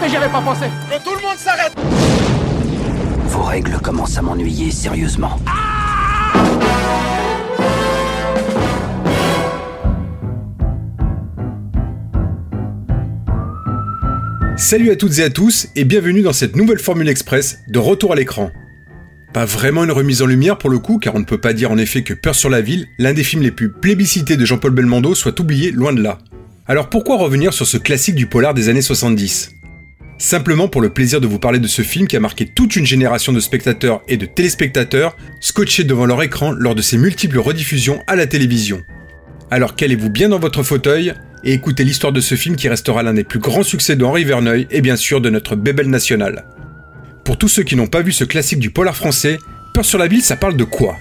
Mais j'y avais pas pensé Que tout le monde s'arrête Vos règles commencent à m'ennuyer sérieusement. Salut à toutes et à tous et bienvenue dans cette nouvelle Formule Express de retour à l'écran. Pas vraiment une remise en lumière pour le coup, car on ne peut pas dire en effet que Peur sur la ville, l'un des films les plus plébiscités de Jean-Paul Belmondo, soit oublié loin de là. Alors pourquoi revenir sur ce classique du polar des années 70 Simplement pour le plaisir de vous parler de ce film qui a marqué toute une génération de spectateurs et de téléspectateurs scotchés devant leur écran lors de ses multiples rediffusions à la télévision. Alors calez-vous bien dans votre fauteuil et écoutez l'histoire de ce film qui restera l'un des plus grands succès de Henri Verneuil et bien sûr de notre bébelle nationale. Pour tous ceux qui n'ont pas vu ce classique du polar français, Peur sur la ville, ça parle de quoi?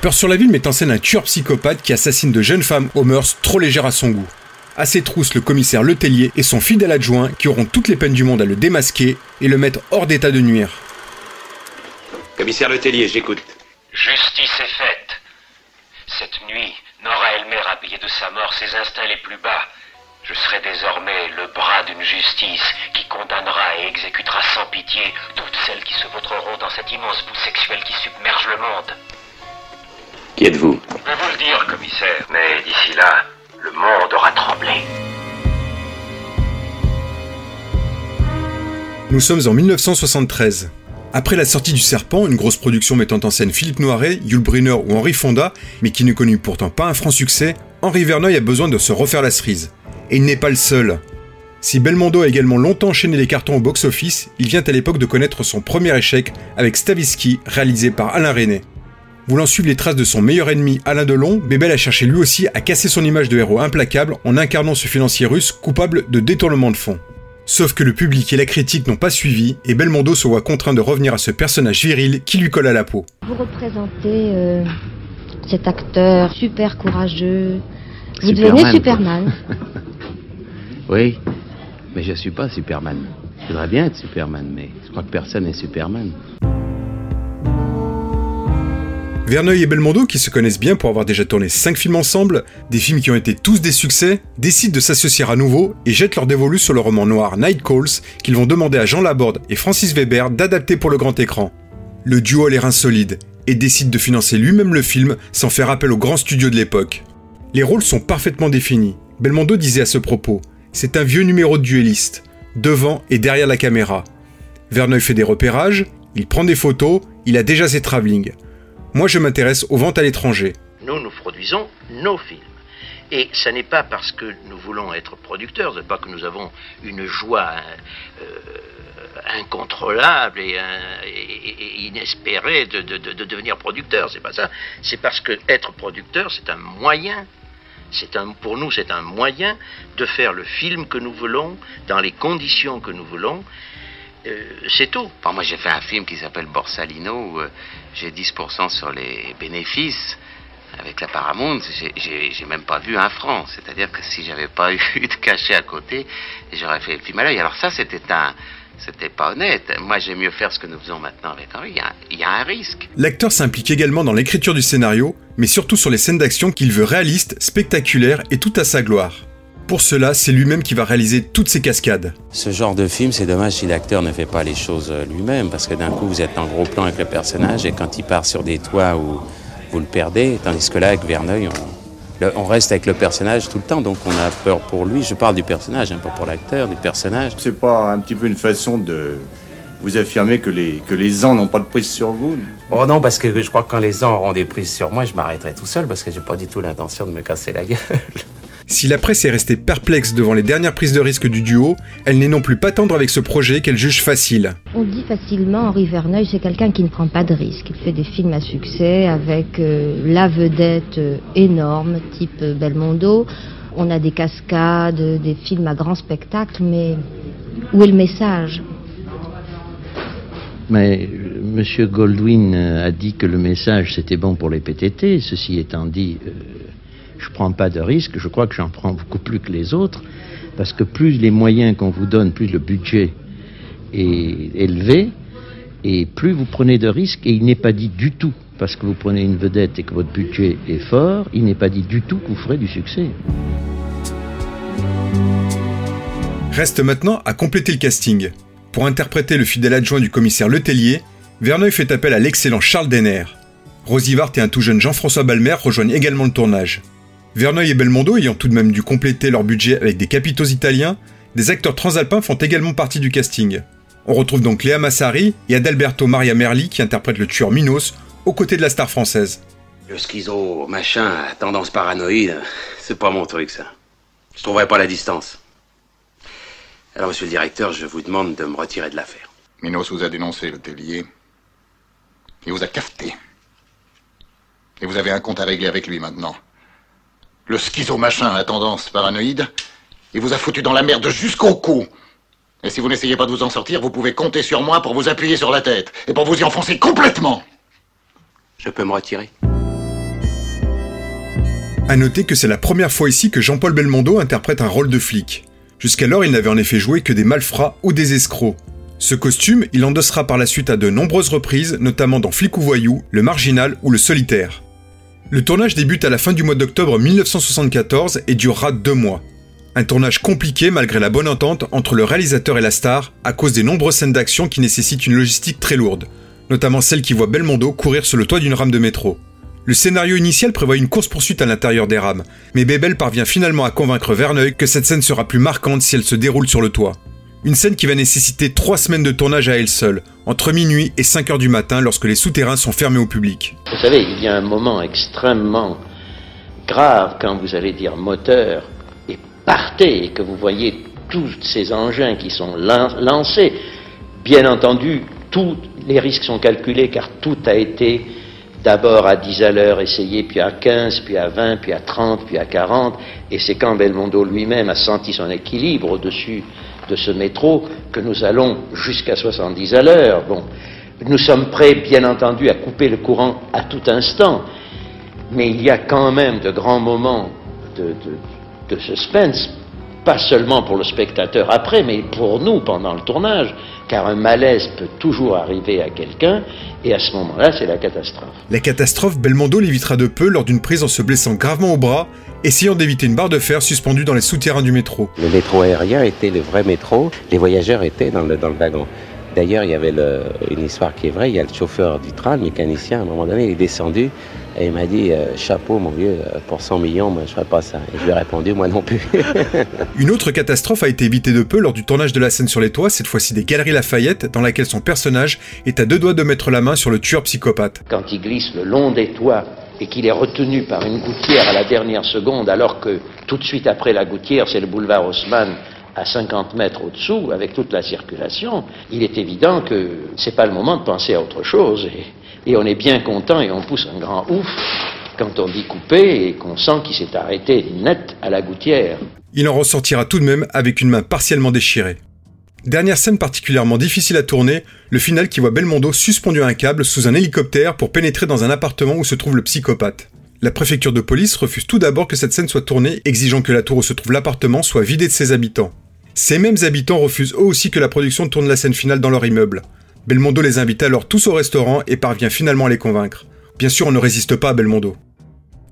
Peur sur la ville met en scène un tueur psychopathe qui assassine de jeunes femmes aux mœurs trop légères à son goût. À ses trousses, le commissaire Letellier et son fidèle adjoint qui auront toutes les peines du monde à le démasquer et le mettre hors d'état de nuire. Commissaire Letellier, j'écoute. Justice est faite. Cette nuit, Nora Elmer a payé de sa mort ses instincts les plus bas. Je serai désormais le bras d'une justice qui condamnera et exécutera sans pitié toutes celles qui se vautreront dans cet immense bout sexuel qui submerge le monde. Qui êtes-vous? Je peux vous le dire, commissaire, mais d'ici là, le monde aura tremblé. Nous sommes en 1973. Après la sortie du Serpent, une grosse production mettant en scène Philippe Noiret, Yul Brynner ou Henri Fonda, mais qui ne connut pourtant pas un franc succès, Henri Verneuil a besoin de se refaire la cerise. Et il n'est pas le seul. Si Belmondo a également longtemps enchaîné les cartons au box-office, il vient à l'époque de connaître son premier échec avec Stavisky, réalisé par Alain Resnais. Voulant suivre les traces de son meilleur ennemi Alain Delon, Bébel a cherché lui aussi à casser son image de héros implacable en incarnant ce financier russe coupable de détournement de fonds. Sauf que le public et la critique n'ont pas suivi et Belmondo se voit contraint de revenir à ce personnage viril qui lui colle à la peau. Vous représentez euh, cet acteur super courageux. Vous Superman, devenez. Superman. Oui, mais je suis pas Superman. Je voudrais bien être Superman, mais je crois que personne n'est Superman. Verneuil et Belmondo, qui se connaissent bien pour avoir déjà tourné 5 films ensemble, des films qui ont été tous des succès, décident de s'associer à nouveau et jettent leur dévolu sur le roman noir Night Calls qu'ils vont demander à Jean Laborde et Francis Weber d'adapter pour le grand écran. Le duo a les reins solides et décide de financer lui-même le film sans faire appel aux grands studios de l'époque. Les rôles sont parfaitement définis. Belmondo disait à ce propos C'est un vieux numéro de duelliste, devant et derrière la caméra. Verneuil fait des repérages, il prend des photos, il a déjà ses travelling. Moi, je m'intéresse aux ventes à l'étranger. Nous, nous produisons nos films. Et ce n'est pas parce que nous voulons être producteurs, ce n'est pas que nous avons une joie euh, incontrôlable et, euh, inespérée de, de- de- de devenir producteur. C'est pas ça. C'est parce que être producteur, c'est un moyen. Un, pour nous, c'est un moyen de faire le film que nous voulons, dans les conditions que nous voulons. Euh, c'est tout. Moi, j'ai fait un film qui s'appelle Borsalino, où euh, j'ai 10% sur les bénéfices. Avec la Paramount, j'ai même pas vu un franc. C'est-à-dire que si j'avais pas eu de cachet à côté, j'aurais fait le film à l'œil. Alors ça, c'était un... C'était pas honnête. Moi, j'aime mieux faire ce que nous faisons maintenant avec Henri. Il y a, il y a un risque. L'acteur s'implique également dans l'écriture du scénario, mais surtout sur les scènes d'action qu'il veut réalistes, spectaculaires et tout à sa gloire. Pour cela, c'est lui-même qui va réaliser toutes ces cascades. Ce genre de film, c'est dommage si l'acteur ne fait pas les choses euh, lui-même, parce que d'un coup, vous êtes en gros plan avec le personnage, et quand il part sur des toits où vous le perdez, tandis que là, avec Verneuil, on, le- on reste avec le personnage tout le temps, donc on a peur pour lui. Je parle du personnage, hein, pas pour l'acteur, du personnage. C'est pas un petit peu une façon de vous affirmer que les, que les ans n'ont pas de prise sur vous? Oh non, parce que je crois que quand les gens auront des prises sur moi, je m'arrêterai tout seul parce que j'ai pas du tout l'intention de me casser la gueule. Si la presse est restée perplexe devant les dernières prises de risque du duo, elle n'est non plus pas tendre avec ce projet qu'elle juge facile. On dit facilement Henri Verneuil, c'est quelqu'un qui ne prend pas de risques. Il fait des films à succès avec euh, la vedette euh, énorme, type euh, Belmondo. On a des cascades, des films à grand spectacle, mais où est le message? Mais M. Goldwyn a dit que le message c'était bon pour les PTT. Ceci étant dit, euh, prends pas de risque. Je crois que j'en prends beaucoup plus que les autres. Parce que plus les moyens qu'on vous donne, plus le budget est élevé, et plus vous prenez de risques. Et il n'est pas dit du tout, parce que vous prenez une vedette et que votre budget est fort, il n'est pas dit du tout que vous ferez du succès. Reste maintenant à compléter le casting. Pour interpréter le fidèle adjoint du commissaire Letellier, Verneuil fait appel à l'excellent Charles Denner. Rosy Vart et un tout jeune Jean-François Balmer rejoignent également le tournage. Verneuil et Belmondo ayant tout de même dû compléter leur budget avec des capitaux italiens, des acteurs transalpins font également partie du casting. On retrouve donc Léa Massari et Adalberto Maria Merli qui interprètent le tueur Minos aux côtés de la star française. Le schizo, machin, tendance paranoïde, c'est pas mon truc ça. Je trouverai pas la distance. Alors, monsieur le directeur, je vous demande de me retirer de l'affaire. Minos vous a dénoncé, le tellier. Il vous a cafeté. Et vous avez un compte à régler avec lui maintenant. Le schizo machin à tendance paranoïde, il vous a foutu dans la merde jusqu'au cou. Et si vous n'essayez pas de vous en sortir, vous pouvez compter sur moi pour vous appuyer sur la tête et pour vous y enfoncer complètement. Je peux me retirer À noter que c'est la première fois ici que Jean-Paul Belmondo interprète un rôle de flic. Jusqu'alors, il n'avait en effet joué que des malfrats ou des escrocs. Ce costume, il endossera par la suite à de nombreuses reprises, notamment dans Flic ou Voyou, Le Marginal ou Le Solitaire. Le tournage débute à la fin du mois d'octobre 1974 et durera deux mois. Un tournage compliqué malgré la bonne entente entre le réalisateur et la star à cause des nombreuses scènes d'action qui nécessitent une logistique très lourde, notamment celle qui voit Belmondo courir sur le toit d'une rame de métro. Le scénario initial prévoit une course-poursuite à l'intérieur des rames, mais Bebel parvient finalement à convaincre Verneuil que cette scène sera plus marquante si elle se déroule sur le toit. Une scène qui va nécessiter trois semaines de tournage à elle seule, entre minuit et 5 heures du matin lorsque les souterrains sont fermés au public. Vous savez, il y a un moment extrêmement grave quand vous allez dire moteur et partez et que vous voyez tous ces engins qui sont lancés. Bien entendu, tous les risques sont calculés car tout a été d'abord à 10 à l'heure essayé, puis à 15, puis à 20, puis à 30, puis à 40. Et c'est quand Belmondo lui-même a senti son équilibre au-dessus de ce métro que nous allons jusqu'à 70 à l'heure. Nous sommes prêts, bien entendu, à couper le courant à tout instant, mais il y a quand même de grands moments de suspense, pas seulement pour le spectateur après, mais pour nous pendant le tournage, car un malaise peut toujours arriver à quelqu'un, et à ce moment-là, c'est la catastrophe. La catastrophe, Belmondo l'évitera de peu lors d'une prise en se blessant gravement au bras, essayant d'éviter une barre de fer suspendue dans les souterrains du métro. Le métro aérien était le vrai métro, les voyageurs étaient dans le, dans le wagon. D'ailleurs, il y avait le, une histoire qui est vraie, il y a le chauffeur du train, le mécanicien, à un moment donné, il est descendu, et il m'a dit euh, Chapeau, mon vieux, euh, pour 100 millions, moi, je ne ferais pas ça. Et je lui ai répondu Moi non plus. Une autre catastrophe a été évitée de peu lors du tournage de la scène sur les toits, cette fois-ci des Galeries Lafayette, dans laquelle son personnage est à deux doigts de mettre la main sur le tueur psychopathe. Quand il glisse le long des toits et qu'il est retenu par une gouttière à la dernière seconde, alors que tout de suite après la gouttière, c'est le boulevard Haussmann à 50 mètres au-dessous, avec toute la circulation, il est évident que c'est pas le moment de penser à autre chose. Et, et on est bien content et on pousse un grand ouf quand on dit couper et qu'on sent qu'il s'est arrêté net à la gouttière. Il en ressortira tout de même avec une main partiellement déchirée. Dernière scène particulièrement difficile à tourner, le final qui voit Belmondo suspendu à un câble sous un hélicoptère pour pénétrer dans un appartement où se trouve le psychopathe. La préfecture de police refuse tout d'abord que cette scène soit tournée, exigeant que la tour où se trouve l'appartement soit vidée de ses habitants. Ces mêmes habitants refusent eux aussi que la production tourne la scène finale dans leur immeuble. Belmondo les invite alors tous au restaurant et parvient finalement à les convaincre. Bien sûr, on ne résiste pas à Belmondo.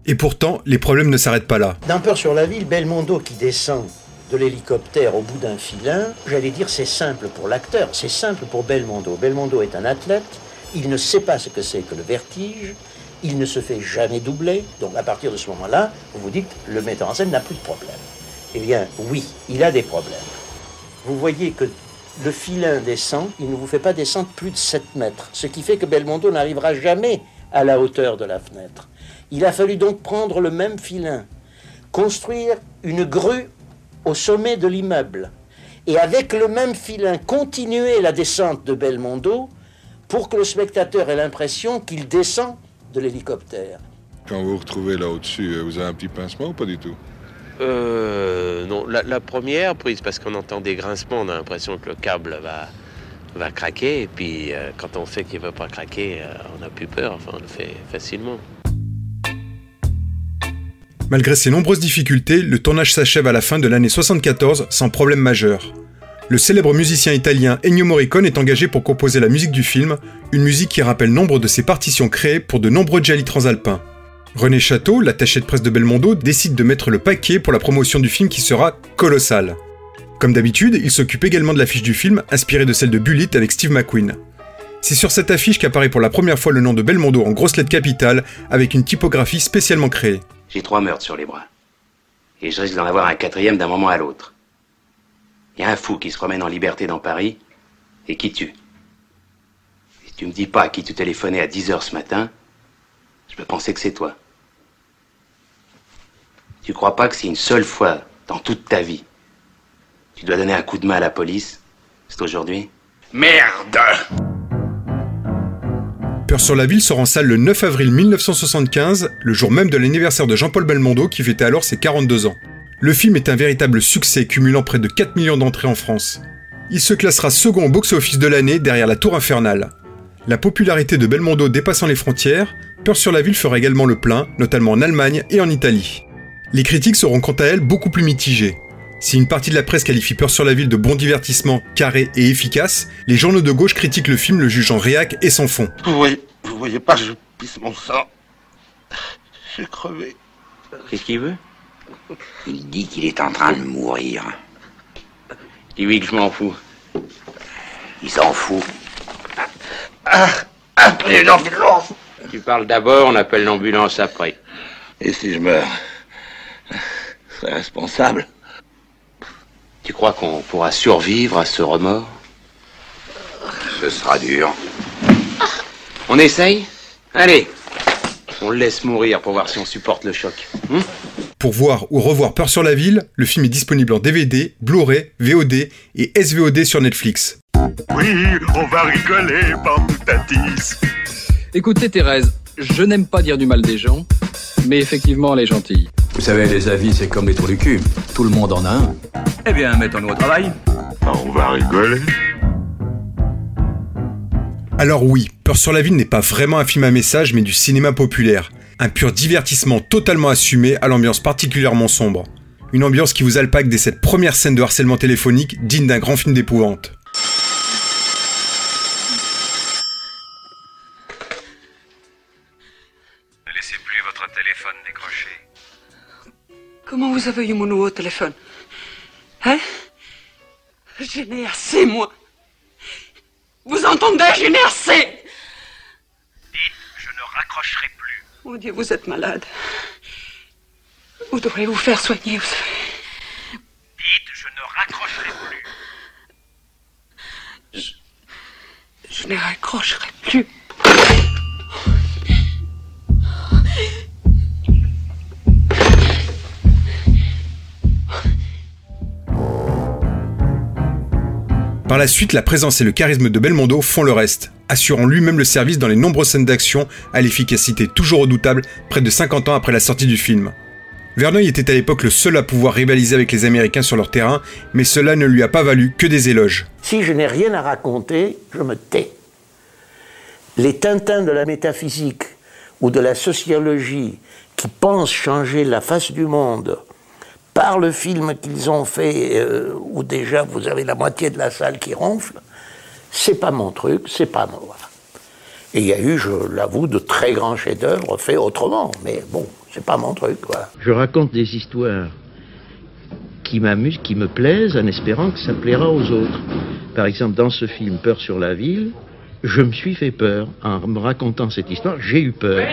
Et pourtant, les problèmes ne s'arrêtent pas là. D'un peur sur la ville, Belmondo qui descend de l'hélicoptère au bout d'un filin, j'allais dire c'est simple pour l'acteur, c'est simple pour Belmondo. Belmondo est un athlète, il ne sait pas ce que c'est que le vertige, il ne se fait jamais doubler, donc à partir de ce moment-là, vous vous dites, le metteur en scène n'a plus de problème. Eh bien, oui, il a des problèmes. Vous voyez que le filin descend, il ne vous fait pas descendre plus de 7 mètres, ce qui fait que Belmondo n'arrivera jamais à la hauteur de la fenêtre. Il a fallu donc prendre le même filin, construire une grue au sommet de l'immeuble, et avec le même filin continuer la descente de Belmondo pour que le spectateur ait l'impression qu'il descend de l'hélicoptère. Quand vous vous retrouvez là au-dessus, vous avez un petit pincement ou pas du tout? Euh, non, la, première prise, parce qu'on entend des grincements, on a l'impression que le câble va, va craquer. Et puis, euh, quand on sait qu'il ne va pas craquer, euh, on n'a plus peur. Enfin, on le fait facilement. Malgré ces nombreuses difficultés, le tournage s'achève à la fin de l'année 74 sans problème majeur. Le célèbre musicien italien Ennio Morricone est engagé pour composer la musique du film, une musique qui rappelle nombre de ses partitions créées pour de nombreux gialli transalpins. René Château, l'attaché de presse de Belmondo, décide de mettre le paquet pour la promotion du film qui sera colossal. Comme d'habitude, il s'occupe également de l'affiche du film, inspirée de celle de Bullitt avec Steve McQueen. C'est sur cette affiche qu'apparaît pour la première fois le nom de Belmondo en grosses lettres capitales, avec une typographie spécialement créée. J'ai trois meurtres sur les bras. Et je risque d'en avoir un quatrième d'un moment à l'autre. Il y a un fou qui se promène en liberté dans Paris et qui tue. Si tu me dis pas à qui tu téléphonais à 10h ce matin, je peux penser que c'est toi. Tu crois pas que si une seule fois dans toute ta vie, tu dois donner un coup de main à la police, c'est aujourd'hui? Merde Peur sur la ville sort en salle le 9 avril 1975, le jour même de l'anniversaire de Jean-Paul Belmondo qui fêtait alors ses 42 ans. Le film est un véritable succès cumulant près de 4 millions d'entrées en France. Il se classera second au box-office de l'année derrière La Tour Infernale. La popularité de Belmondo dépassant les frontières, Peur sur la ville fera également le plein, notamment en Allemagne et en Italie. Les critiques seront quant à elles beaucoup plus mitigées. Si une partie de la presse qualifie Peur sur la ville de bon divertissement, carré et efficace, les journaux de gauche critiquent le film le jugeant réac et sans fond. Vous voyez, vous voyez pas, je pisse mon sang. J'ai crevé. Qu'est-ce qu'il veut? Il dit qu'il est en train de mourir. Dis-lui que je m'en fous. Il s'en fout. Ah, appelez l'ambulance Tu parles d'abord, on appelle l'ambulance après. Et si je meurs? C'est responsable Tu crois qu'on pourra survivre à ce remords? Ce sera dur. On essaye? Allez On le laisse mourir pour voir si on supporte le choc. Hein? Pour voir ou revoir Peur sur la ville, le film est disponible en DVD, Blu-ray, VOD et SVOD sur Netflix. Oui, on va rigoler, Pamputatis. Écoutez Thérèse, je n'aime pas dire du mal des gens, mais effectivement elle est gentille. Vous savez, les avis, c'est comme les trous du cul. Tout le monde en a un. Eh bien, mettons-nous au travail. On va rigoler. Alors oui, Peur sur la ville n'est pas vraiment un film à message, mais du cinéma populaire. Un pur divertissement totalement assumé à l'ambiance particulièrement sombre. Une ambiance qui vous alpague dès cette première scène de harcèlement téléphonique digne d'un grand film d'épouvante. Comment vous avez eu mon nouveau téléphone Hein Je n'ai assez, moi. Vous entendez Je n'ai assez Dites, je ne raccrocherai plus. Mon Dieu, vous êtes malade. Vous devrez vous faire soigner, vous savez. Dites, je ne raccrocherai plus. Je ne raccrocherai plus. Par la suite, la présence et le charisme de Belmondo font le reste, assurant lui-même le service dans les nombreuses scènes d'action à l'efficacité toujours redoutable près de 50 ans après la sortie du film. Verneuil était à l'époque le seul à pouvoir rivaliser avec les Américains sur leur terrain, mais cela ne lui a pas valu que des éloges. Si je n'ai rien à raconter, je me tais. Les Tintins de la métaphysique ou de la sociologie qui pensent changer la face du monde par le film qu'ils ont fait, euh, où déjà vous avez la moitié de la salle qui ronfle, c'est pas mon truc, c'est pas moi. Et il y a eu, je l'avoue, de très grands chefs-d'œuvre faits autrement, mais bon, c'est pas mon truc, quoi. Je raconte des histoires qui m'amusent, qui me plaisent, en espérant que ça plaira aux autres. Par exemple, dans ce film Peur sur la ville, je me suis fait peur en me racontant cette histoire. J'ai eu peur.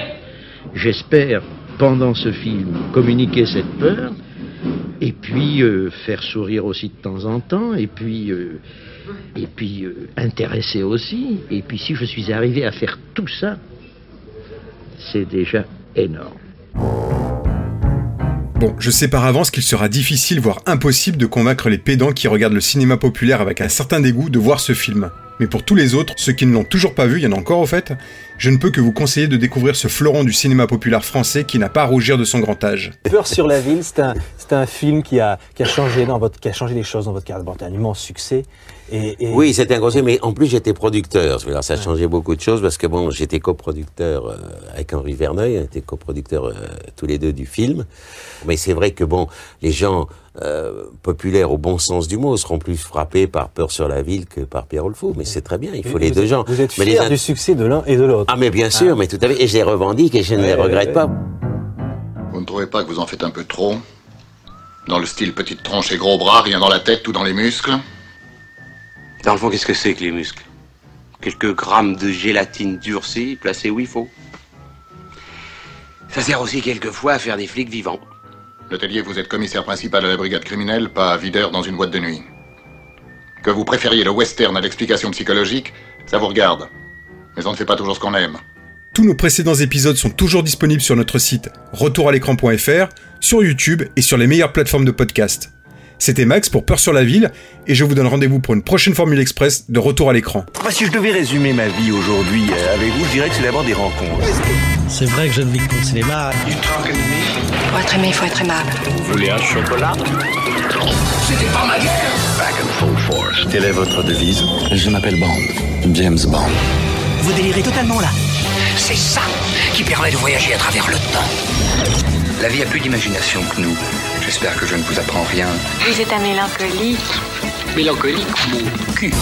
J'espère, pendant ce film, communiquer cette peur et puis euh, faire sourire aussi de temps en temps, et puis, euh, et puis euh, intéresser aussi. Et puis si je suis arrivé à faire tout ça, c'est déjà énorme. Bon, je sais par avance qu'il sera difficile, voire impossible, de convaincre les pédants qui regardent le cinéma populaire avec un certain dégoût de voir ce film. Mais pour tous les autres, ceux qui ne l'ont toujours pas vu, il y en a encore au fait, je ne peux que vous conseiller de découvrir ce fleuron du cinéma populaire français qui n'a pas à rougir de son grand âge. Peur sur la ville, c'est un, c'est un film qui a, qui a changé dans votre, qui a changé les choses dans votre carrière. Bon, c'est un immense succès. Et, et- Oui, c'était un conseil, mais en plus j'étais producteur. Alors, ça a changé beaucoup de choses parce que bon, j'étais coproducteur euh, avec Henri Verneuil, on était coproducteurs euh, tous les deux du film. Mais c'est vrai que bon, les gens euh, populaires au bon sens du mot seront plus frappés par Peur sur la ville que par Pierre Fou. Mais c'est très bien, il faut les êtes- deux gens. Vous êtes mais fier les du succès de l'un et de l'autre. Ah mais bien sûr, mais tout à fait. Et je les revendique et je ne les regrette ouais. pas. Vous ne trouvez pas que vous en faites un peu trop Dans le style petite tronche et gros bras, rien dans la tête, tout dans les muscles? Dans le fond, qu'est-ce que c'est que les muscles? Quelques grammes de gélatine durcie placés où il faut. Ça sert aussi quelquefois à faire des flics vivants. Letellier, vous êtes commissaire principal à la brigade criminelle, pas videur dans une boîte de nuit. Que vous préfériez le western à l'explication psychologique, ça vous regarde. Mais on ne fait pas toujours ce qu'on aime. Tous nos précédents épisodes sont toujours disponibles sur notre site retouralécran.fr, sur YouTube et sur les meilleures plateformes de podcast. C'était Max pour Peur sur la ville et je vous donne rendez-vous pour une prochaine Formule Express de Retour à l'écran. Bah, si je devais résumer ma vie aujourd'hui euh, avec vous, je dirais que c'est d'abord des rencontres. C'est vrai que je ne vis que pour le cinéma. Pour être aimé, il faut être aimable. Vous voulez un chocolat? C'était pas ma guerre Back and full force. Quelle est votre devise? Je m'appelle Bond. James Bond. Vous délirez totalement là. C'est ça qui permet de voyager à travers le temps. La vie a plus d'imagination que nous. J'espère que je ne vous apprends rien. Vous êtes un mélancolique. Mélancolique, mon cul.